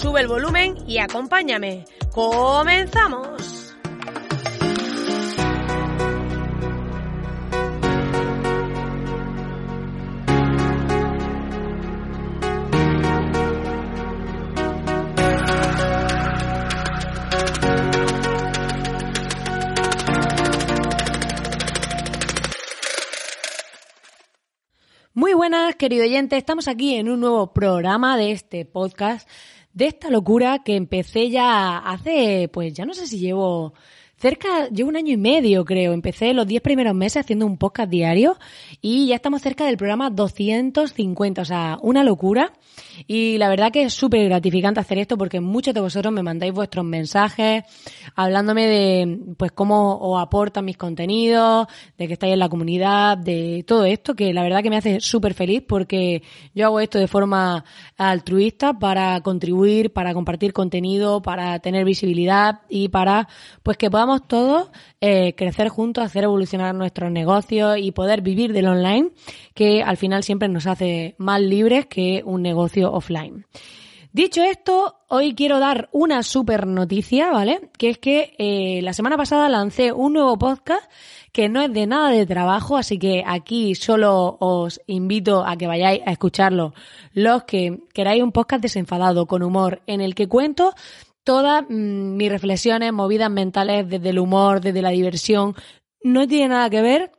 Sube el volumen y acompáñame. ¡Comenzamos! Muy buenas, querido oyente. Estamos aquí en un nuevo programa de este podcast, de esta locura que empecé ya hace, pues ya no sé si llevo cerca, llevo un año y medio creo. Empecé los 10 primeros meses haciendo un podcast diario y ya estamos cerca del programa 250, o sea, una locura. Y la verdad que es súper gratificante hacer esto porque muchos de vosotros me mandáis vuestros mensajes hablándome de pues cómo os aportan mis contenidos, de que estáis en la comunidad, de todo esto, que la verdad que me hace súper feliz porque yo hago esto de forma altruista para contribuir, para compartir contenido, para tener visibilidad y para pues que podamos todos eh, crecer juntos, hacer evolucionar nuestros negocios y poder vivir del online, que al final siempre nos hace más libres que un negocio offline. Dicho esto, hoy quiero dar una super noticia, ¿vale? Que es que eh, la semana pasada lancé un nuevo podcast que no es de nada de trabajo, así que aquí solo os invito a que vayáis a escucharlo los que queráis un podcast desenfadado, con humor, en el que cuento todas mm, mis reflexiones, movidas mentales desde el humor, desde la diversión, no tiene nada que ver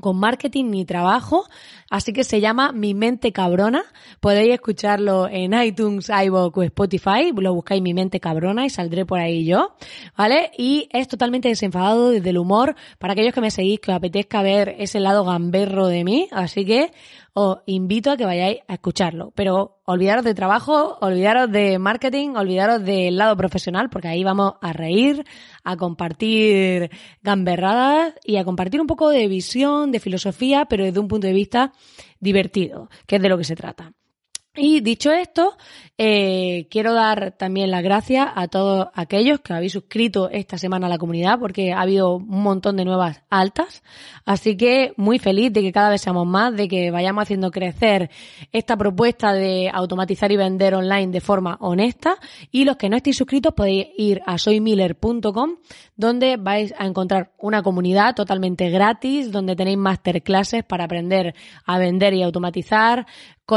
con marketing ni trabajo, así que se llama Mi Mente Cabrona. Podéis escucharlo en iTunes, iVoox o Spotify, lo buscáis Mi Mente Cabrona y saldré por ahí yo, ¿vale? Y es totalmente desenfadado desde el humor, para aquellos que me seguís, que os apetezca ver ese lado gamberro de mí, así que os invito a que vayáis a escucharlo. Pero olvidaros de trabajo, olvidaros de marketing, olvidaros del lado profesional, porque ahí vamos a reír, a compartir gamberradas y a compartir un poco de visión, de filosofía, pero desde un punto de vista divertido, que es de lo que se trata. Y dicho esto, eh, quiero dar también las gracias a todos aquellos que habéis suscrito esta semana a la comunidad porque ha habido un montón de nuevas altas. Así que muy feliz de que cada vez seamos más, de que vayamos haciendo crecer esta propuesta de automatizar y vender online de forma honesta. Y los que no estéis suscritos podéis ir a soymiller.com donde vais a encontrar una comunidad totalmente gratis, donde tenéis masterclasses para aprender a vender y automatizar,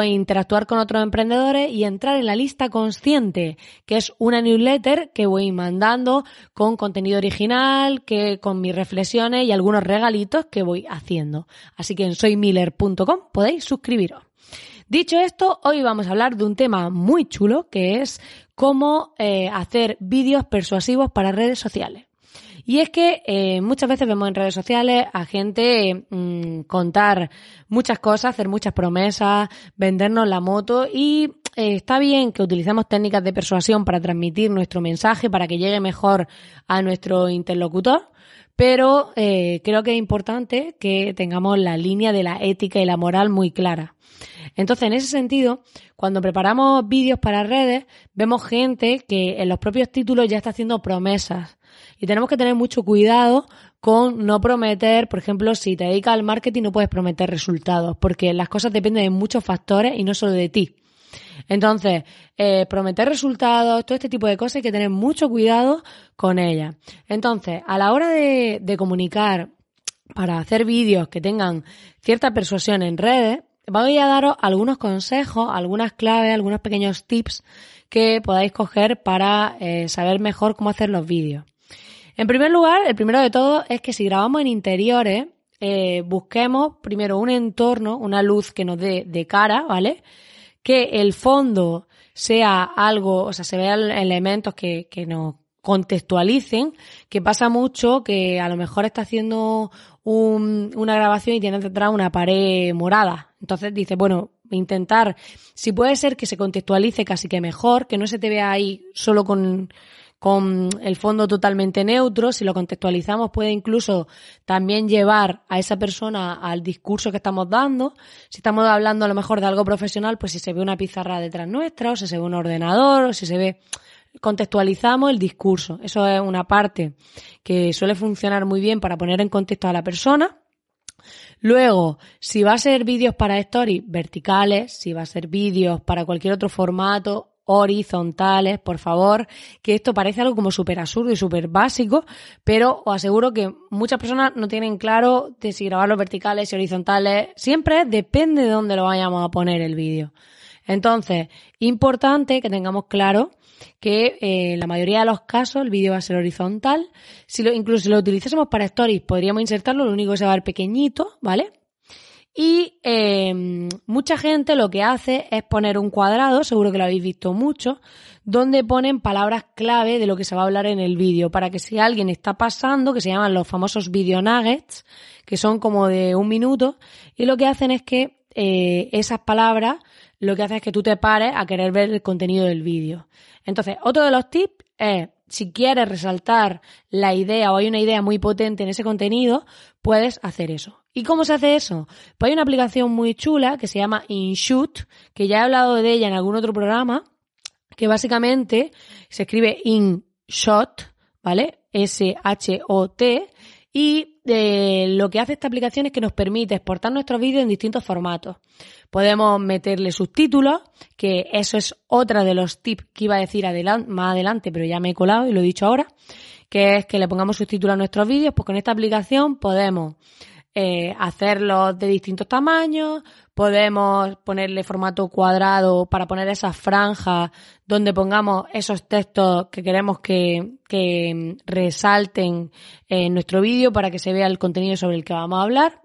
interactuar con otros emprendedores y entrar en la lista consciente, que es una newsletter que voy mandando con contenido original, que con mis reflexiones y algunos regalitos que voy haciendo. Así que en soymiller.com podéis suscribiros. Dicho esto, hoy vamos a hablar de un tema muy chulo que es cómo eh, hacer vídeos persuasivos para redes sociales. Y es que eh, muchas veces vemos en redes sociales a gente mm, contar muchas cosas, hacer muchas promesas, vendernos la moto y eh, está bien que utilicemos técnicas de persuasión para transmitir nuestro mensaje, para que llegue mejor a nuestro interlocutor, pero eh, creo que es importante que tengamos la línea de la ética y la moral muy clara. Entonces, en ese sentido, cuando preparamos vídeos para redes, vemos gente que en los propios títulos ya está haciendo promesas y tenemos que tener mucho cuidado con no prometer, por ejemplo, si te dedicas al marketing no puedes prometer resultados, porque las cosas dependen de muchos factores y no solo de ti. Entonces, eh, prometer resultados, todo este tipo de cosas hay que tener mucho cuidado con ellas. Entonces, a la hora de, comunicar para hacer vídeos que tengan cierta persuasión en redes, voy a daros algunos consejos, algunas claves, algunos pequeños tips que podáis coger para eh, saber mejor cómo hacer los vídeos. En primer lugar, el primero de todo es que si grabamos en interiores, eh, busquemos primero un entorno, una luz que nos dé de cara, ¿vale? Que el fondo sea algo, o sea, se vean elementos que, que nos contextualicen, que pasa mucho que a lo mejor está haciendo un, una grabación y tiene detrás una pared morada. Entonces dice, bueno, intentar, si puede ser que se contextualice casi que mejor, que no se te vea ahí solo con, con el fondo totalmente neutro, si lo contextualizamos puede incluso también llevar a esa persona al discurso que estamos dando. Si estamos hablando a lo mejor de algo profesional, pues si se ve una pizarra detrás nuestra, o si se ve un ordenador, o si se ve contextualizamos el discurso. Eso es una parte que suele funcionar muy bien para poner en contexto a la persona. Luego, si va a ser vídeos para stories verticales, si va a ser vídeos para cualquier otro formato, horizontales, por favor, que esto parece algo como súper absurdo y súper básico, pero os aseguro que muchas personas no tienen claro de si grabarlos verticales y horizontales. Siempre depende de dónde lo vayamos a poner el vídeo. Entonces, importante que tengamos claro que eh, en la mayoría de los casos el vídeo va a ser horizontal. Si lo, incluso si lo utilizásemos para stories, podríamos insertarlo, lo único que se va a ver pequeñito, ¿vale? Y eh, mucha gente lo que hace es poner un cuadrado, seguro que lo habéis visto mucho, donde ponen palabras clave de lo que se va a hablar en el vídeo, para que si alguien está pasando, que se llaman los famosos video nuggets, que son como de un minuto, y lo que hacen es que eh, esas palabras lo que hace es que tú te pares a querer ver el contenido del vídeo. Entonces, otro de los tips es, si quieres resaltar la idea o hay una idea muy potente en ese contenido, puedes hacer eso. ¿Y cómo se hace eso? Pues hay una aplicación muy chula que se llama InShoot, que ya he hablado de ella en algún otro programa, que básicamente se escribe InShot, ¿vale? S-H-O-T, y eh, lo que hace esta aplicación es que nos permite exportar nuestros vídeos en distintos formatos. Podemos meterle subtítulos, que eso es otra de los tips que iba a decir más adelante, pero ya me he colado y lo he dicho ahora, que es que le pongamos subtítulos a nuestros vídeos, pues con esta aplicación podemos eh, hacerlos de distintos tamaños, podemos ponerle formato cuadrado para poner esas franjas donde pongamos esos textos que queremos que, que resalten en nuestro vídeo para que se vea el contenido sobre el que vamos a hablar.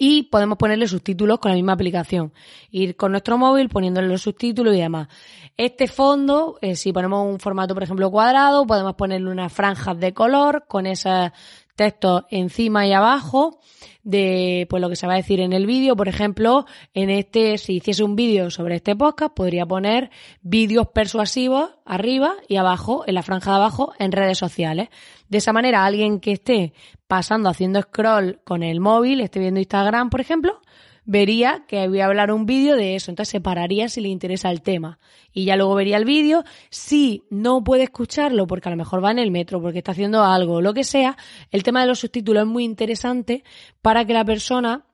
Y podemos ponerle subtítulos con la misma aplicación. Ir con nuestro móvil poniéndole los subtítulos y demás. Este fondo, eh, si ponemos un formato, por ejemplo, cuadrado, podemos ponerle unas franjas de color con esos textos encima y abajo de pues lo que se va a decir en el vídeo. Por ejemplo, en este, si hiciese un vídeo sobre este podcast, podría poner vídeos persuasivos arriba y abajo, en la franja de abajo, en redes sociales. De esa manera, alguien que esté pasando haciendo scroll con el móvil, esté viendo Instagram, por ejemplo, vería que voy a hablar un vídeo de eso. Entonces se pararía si le interesa el tema. Y ya luego vería el vídeo. Si no puede escucharlo porque a lo mejor va en el metro, porque está haciendo algo, lo que sea, el tema de los subtítulos es muy interesante para que la persona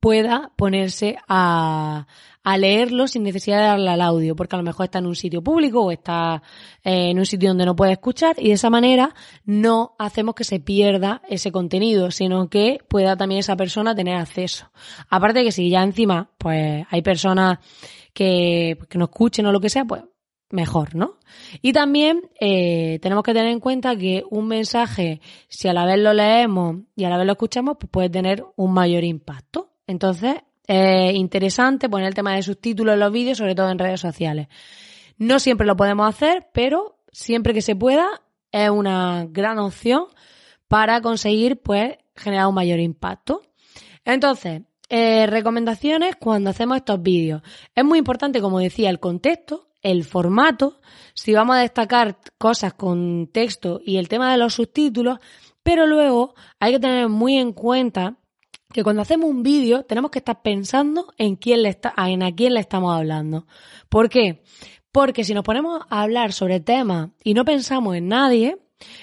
pueda ponerse a, a leerlo sin necesidad de darle al audio, porque a lo mejor está en un sitio público o está eh, en un sitio donde no puede escuchar y de esa manera no hacemos que se pierda ese contenido, sino que pueda también esa persona tener acceso. Aparte de que si ya encima pues hay personas que, que no escuchen o lo que sea, pues mejor, ¿no? Y también eh, tenemos que tener en cuenta que un mensaje, si a la vez lo leemos y a la vez lo escuchamos, pues puede tener un mayor impacto. Entonces, es interesante poner el tema de subtítulos en los vídeos, sobre todo en redes sociales. No siempre lo podemos hacer, pero siempre que se pueda es una gran opción para conseguir pues generar un mayor impacto. Entonces, eh, recomendaciones cuando hacemos estos vídeos. Es muy importante, como decía, el contexto, el formato, si vamos a destacar cosas con texto y el tema de los subtítulos, pero luego hay que tener muy en cuenta que cuando hacemos un vídeo tenemos que estar pensando en quién le está, en a quién le estamos hablando. ¿Por qué? Porque si nos ponemos a hablar sobre temas y no pensamos en nadie,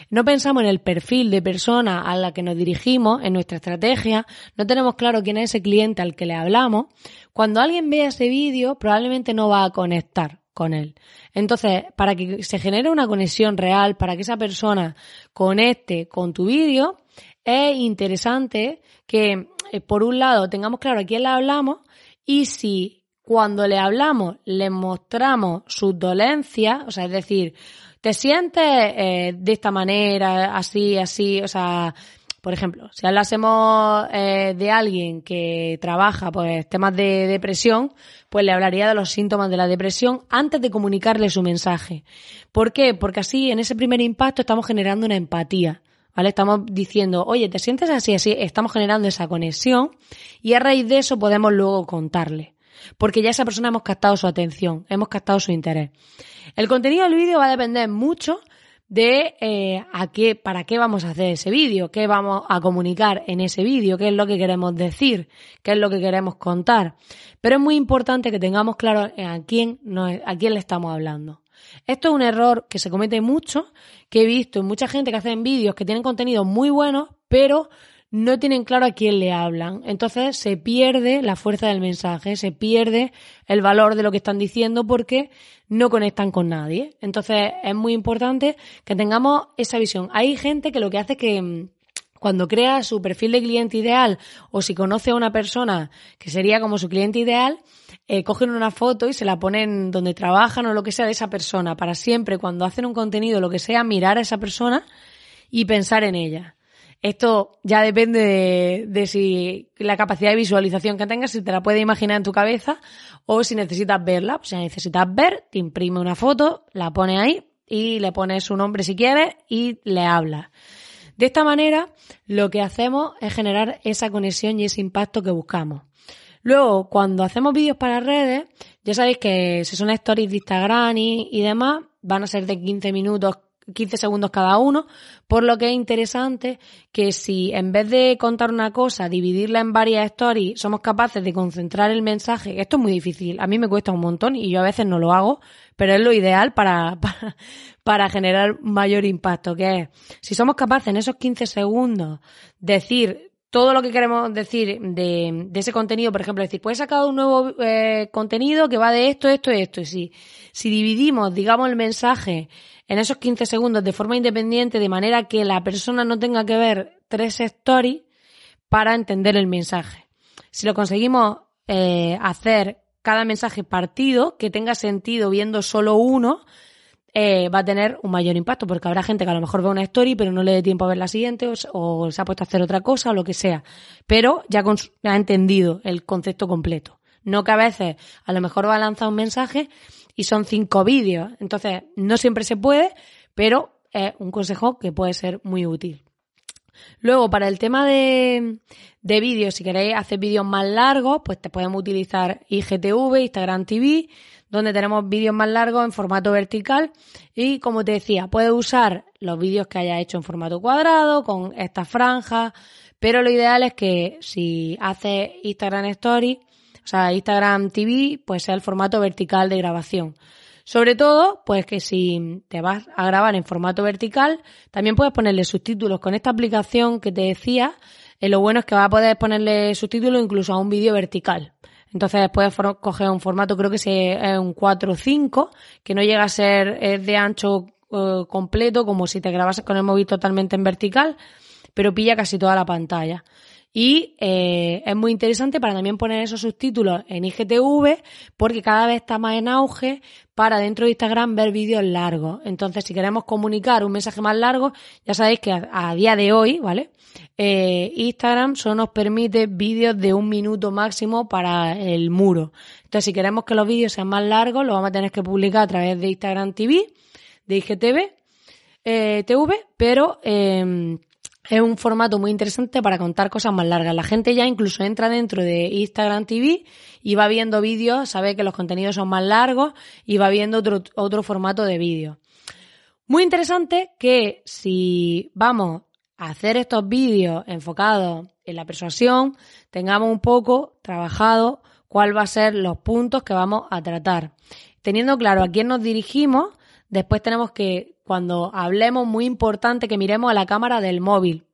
no pensamos en el perfil de persona a la que nos dirigimos, en nuestra estrategia, no tenemos claro quién es ese cliente al que le hablamos, cuando alguien vea ese vídeo probablemente no va a conectar con él. Entonces, para que se genere una conexión real, para que esa persona conecte con tu vídeo, es interesante que, eh, por un lado, tengamos claro a quién le hablamos y si cuando le hablamos le mostramos sus dolencias, o sea, es decir, te sientes eh, de esta manera, así, así, o sea, por ejemplo, si hablásemos eh, de alguien que trabaja pues temas de depresión, pues le hablaría de los síntomas de la depresión antes de comunicarle su mensaje. ¿Por qué? Porque así en ese primer impacto estamos generando una empatía. ¿Vale? Estamos diciendo, oye, ¿te sientes así, así? Estamos generando esa conexión y a raíz de eso podemos luego contarle. Porque ya esa persona hemos captado su atención, hemos captado su interés. El contenido del vídeo va a depender mucho de eh, a qué, para qué vamos a hacer ese vídeo, qué vamos a comunicar en ese vídeo, qué es lo que queremos decir, qué es lo que queremos contar. Pero es muy importante que tengamos claro a quién, a quién le estamos hablando. Esto es un error que se comete mucho, que he visto en mucha gente que hacen vídeos que tienen contenido muy bueno, pero no tienen claro a quién le hablan. Entonces se pierde la fuerza del mensaje, se pierde el valor de lo que están diciendo porque no conectan con nadie. Entonces es muy importante que tengamos esa visión. Hay gente que lo que hace es que mm, cuando crea su perfil de cliente ideal o si conoce a una persona que sería como su cliente ideal, eh, cogen una foto y se la ponen donde trabajan o lo que sea de esa persona para siempre cuando hacen un contenido, lo que sea, mirar a esa persona y pensar en ella. Esto ya depende de, si la capacidad de visualización que tengas, si te la puedes imaginar en tu cabeza o si necesitas verla. si necesitas ver, te imprime una foto, la pones ahí y le pones su nombre si quieres y le hablas. De esta manera, lo que hacemos es generar esa conexión y ese impacto que buscamos. Luego, cuando hacemos vídeos para redes, ya sabéis que si son stories de Instagram y, y demás, van a ser de 15 minutos 15 segundos cada uno, por lo que es interesante que si en vez de contar una cosa, dividirla en varias stories, somos capaces de concentrar el mensaje, esto es muy difícil, a mí me cuesta un montón y yo a veces no lo hago, pero es lo ideal para, para, generar mayor impacto, que es, si somos capaces en esos 15 segundos decir todo lo que queremos decir de, ese contenido, por ejemplo, decir, pues he sacado un nuevo eh, contenido que va de esto, esto esto. Y si, si dividimos, digamos, el mensaje en esos 15 segundos de forma independiente, de manera que la persona no tenga que ver tres stories para entender el mensaje. Si lo conseguimos eh, hacer cada mensaje partido, que tenga sentido viendo solo uno, eh, va a tener un mayor impacto, porque habrá gente que a lo mejor ve una story, pero no le dé tiempo a ver la siguiente, o, se ha puesto a hacer otra cosa, o lo que sea. Pero ya ha entendido el concepto completo. No que a veces a lo mejor va a lanzar un mensaje y son cinco vídeos. Entonces, no siempre se puede, pero es un consejo que puede ser muy útil. Luego, para el tema de, de vídeos, si queréis hacer vídeos más largos, pues te podemos utilizar IGTV, Instagram TV, donde tenemos vídeos más largos en formato vertical. Y como te decía, puedes usar los vídeos que hayas hecho en formato cuadrado, con esta franja, pero lo ideal es que si haces Instagram Story, o sea, Instagram TV, pues sea el formato vertical de grabación. Sobre todo, pues que si te vas a grabar en formato vertical, también puedes ponerle subtítulos. Con esta aplicación que te decía, eh, lo bueno es que vas a poder ponerle subtítulos incluso a un vídeo vertical. Entonces puedes coger un formato, creo que es un 4 o 5, que no llega a ser de ancho eh, completo, como si te grabas con el móvil totalmente en vertical, pero pilla casi toda la pantalla. Y eh, es muy interesante para también poner esos subtítulos en IGTV porque cada vez está más en auge para dentro de Instagram ver vídeos largos. Entonces, si queremos comunicar un mensaje más largo, ya sabéis que a, día de hoy, ¿vale? Eh, Instagram solo nos permite vídeos de un minuto máximo para el muro. Entonces, si queremos que los vídeos sean más largos, lo vamos a tener que publicar a través de Instagram TV, de IGTV, eh, TV, pero eh, es un formato muy interesante para contar cosas más largas. La gente ya incluso entra dentro de Instagram TV y va viendo vídeos, sabe que los contenidos son más largos y va viendo otro, otro formato de vídeo. Muy interesante que si vamos a hacer estos vídeos enfocados en la persuasión, tengamos un poco trabajado cuál va a ser los puntos que vamos a tratar. Teniendo claro a quién nos dirigimos, después tenemos que cuando hablemos, muy importante que miremos a la cámara del móvil.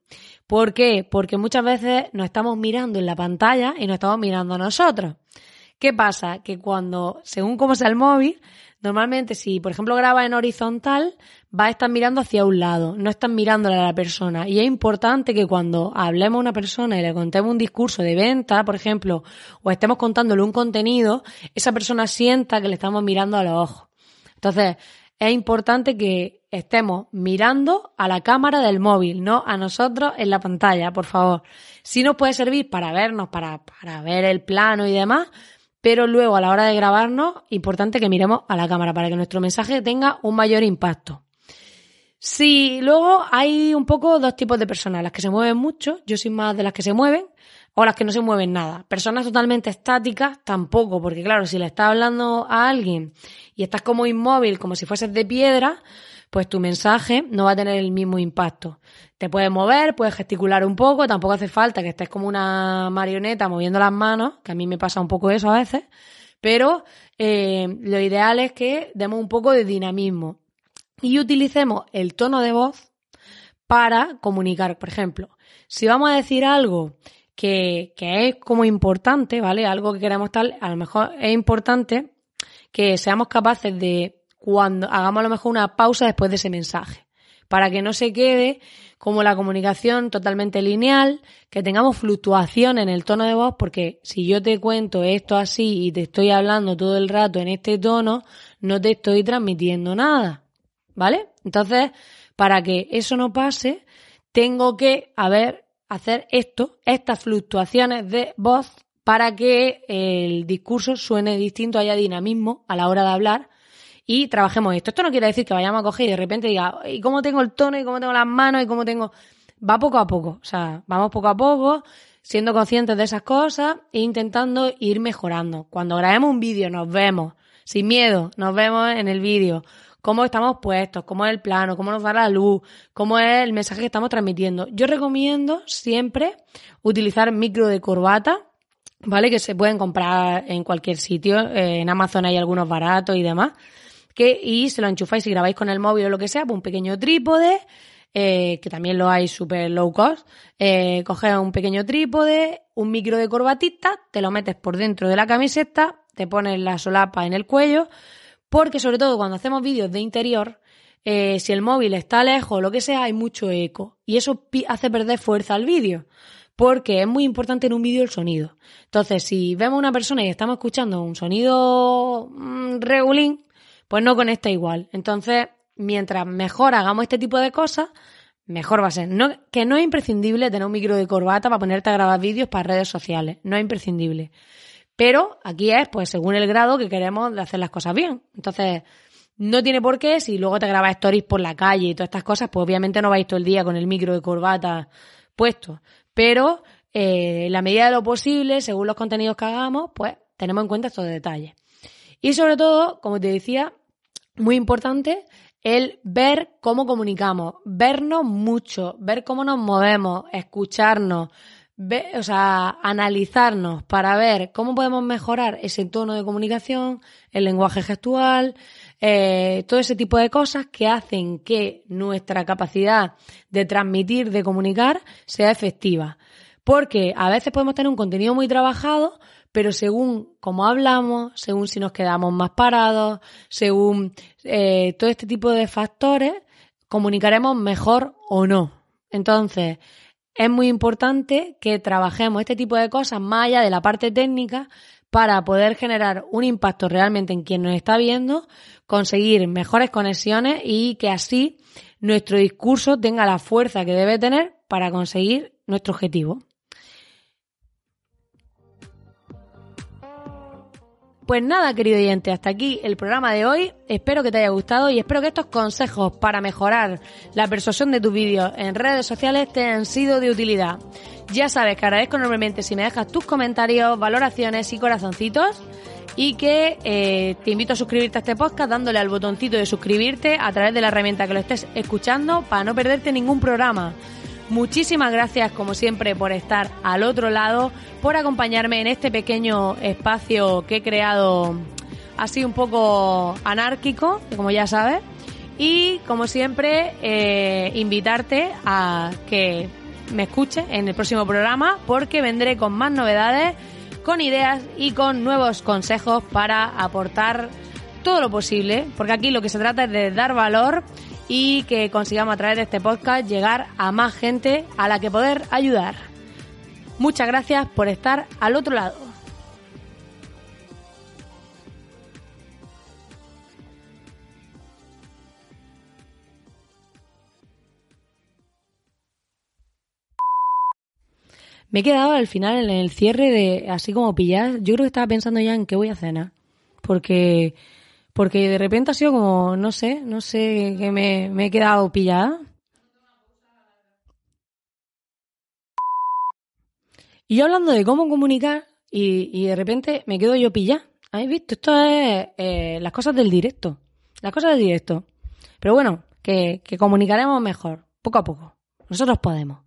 ¿Por qué? Porque muchas veces nos estamos mirando en la pantalla y nos estamos mirando a nosotros. ¿Qué pasa? Que cuando, según cómo sea el móvil, normalmente si, por ejemplo, graba en horizontal, va a estar mirando hacia un lado, no están mirándole a la persona. Y es importante que cuando hablemos a una persona y le contemos un discurso de venta, por ejemplo, o estemos contándole un contenido, esa persona sienta que le estamos mirando a los ojos. Entonces, es importante que estemos mirando a la cámara del móvil, no a nosotros en la pantalla, por favor. Sí nos puede servir para vernos, para, para ver el plano y demás, pero luego a la hora de grabarnos, importante que miremos a la cámara para que nuestro mensaje tenga un mayor impacto. Si luego hay un poco dos tipos de personas, las que se mueven mucho, yo soy más de las que se mueven, o las que no se mueven nada. Personas totalmente estáticas tampoco, porque claro, si le estás hablando a alguien y estás como inmóvil, como si fueses de piedra, pues tu mensaje no va a tener el mismo impacto. Te puedes mover, puedes gesticular un poco, tampoco hace falta que estés como una marioneta moviendo las manos, que a mí me pasa un poco eso a veces, pero eh, lo ideal es que demos un poco de dinamismo y utilicemos el tono de voz para comunicar. Por ejemplo, si vamos a decir algo que, que es como importante, ¿vale? Algo que queremos tal, a lo mejor es importante que seamos capaces de, cuando hagamos a lo mejor una pausa después de ese mensaje, para que no se quede como la comunicación totalmente lineal, que tengamos fluctuación en el tono de voz, porque si yo te cuento esto así y te estoy hablando todo el rato en este tono, no te estoy transmitiendo nada, ¿vale? Entonces, para que eso no pase, tengo que haber, hacer esto, estas fluctuaciones de voz para que el discurso suene distinto, haya dinamismo a la hora de hablar y trabajemos esto. Esto no quiere decir que vayamos a coger y de repente diga, ¿y cómo tengo el tono? ¿Y cómo tengo las manos? ¿Y cómo tengo...? Va poco a poco, o sea, vamos poco a poco, siendo conscientes de esas cosas e intentando ir mejorando. Cuando grabemos un vídeo nos vemos, sin miedo, nos vemos en el vídeo, cómo estamos puestos, cómo es el plano, cómo nos da la luz, cómo es el mensaje que estamos transmitiendo. Yo recomiendo siempre utilizar micro de corbata, ¿vale? Que se pueden comprar en cualquier sitio. Eh, en Amazon hay algunos baratos y demás. Que, y se lo enchufáis y grabáis con el móvil o lo que sea, pues un pequeño trípode, eh, que también lo hay super low cost. Eh, coges un pequeño trípode, un micro de corbatita, te lo metes por dentro de la camiseta, te pones la solapa en el cuello, porque sobre todo cuando hacemos vídeos de interior, eh, si el móvil está lejos o lo que sea, hay mucho eco. Y eso hace perder fuerza al vídeo porque es muy importante en un vídeo el sonido. Entonces, si vemos una persona y estamos escuchando un sonido mm, regulín, pues no conecta igual. Entonces, mientras mejor hagamos este tipo de cosas, mejor va a ser. No, que no es imprescindible tener un micro de corbata para ponerte a grabar vídeos para redes sociales. No es imprescindible. Pero aquí es, pues, según el grado que queremos de hacer las cosas bien. Entonces, no tiene por qué, si luego te grabas stories por la calle y todas estas cosas, pues obviamente no vais todo el día con el micro de corbata puesto pero eh, en la medida de lo posible, según los contenidos que hagamos, pues tenemos en cuenta estos detalles. Y sobre todo, como te decía, muy importante el ver cómo comunicamos, vernos mucho, ver cómo nos movemos, escucharnos, o sea, analizarnos para ver cómo podemos mejorar ese tono de comunicación, el lenguaje gestual, eh, todo ese tipo de cosas que hacen que nuestra capacidad de transmitir, de comunicar, sea efectiva. Porque a veces podemos tener un contenido muy trabajado, pero según cómo hablamos, según si nos quedamos más parados, según eh, todo este tipo de factores, comunicaremos mejor o no. Entonces, es muy importante que trabajemos este tipo de cosas más allá de la parte técnica para poder generar un impacto realmente en quien nos está viendo, conseguir mejores conexiones y que así nuestro discurso tenga la fuerza que debe tener para conseguir nuestro objetivo. Pues nada, querido oyente, hasta aquí el programa de hoy. Espero que te haya gustado y espero que estos consejos para mejorar la persuasión de tus vídeos en redes sociales te han sido de utilidad. Ya sabes que agradezco enormemente si me dejas tus comentarios, valoraciones y corazoncitos y que eh, te invito a suscribirte a este podcast dándole al botoncito de suscribirte a través de la herramienta que lo estés escuchando para no perderte ningún programa. Muchísimas gracias, como siempre, por estar al otro lado, por acompañarme en este pequeño espacio que he creado así un poco anárquico, como ya sabes. Y, como siempre, eh, invitarte a que me escuche en el próximo programa porque vendré con más novedades, con ideas y con nuevos consejos para aportar todo lo posible, porque aquí lo que se trata es de dar valor y que consigamos a través de este podcast llegar a más gente a la que poder ayudar. Muchas gracias por estar al otro lado. Me he quedado al final en el cierre de así como pillar. Yo creo que estaba pensando ya en qué voy a cenar. Porque porque de repente ha sido como, no sé, no sé, que me, me he quedado pillada. Y yo hablando de cómo comunicar y, y de repente me quedo yo pillada. ¿Habéis visto? Esto es eh, las cosas del directo. Las cosas del directo. Pero bueno, que, que comunicaremos mejor, poco a poco. Nosotros podemos.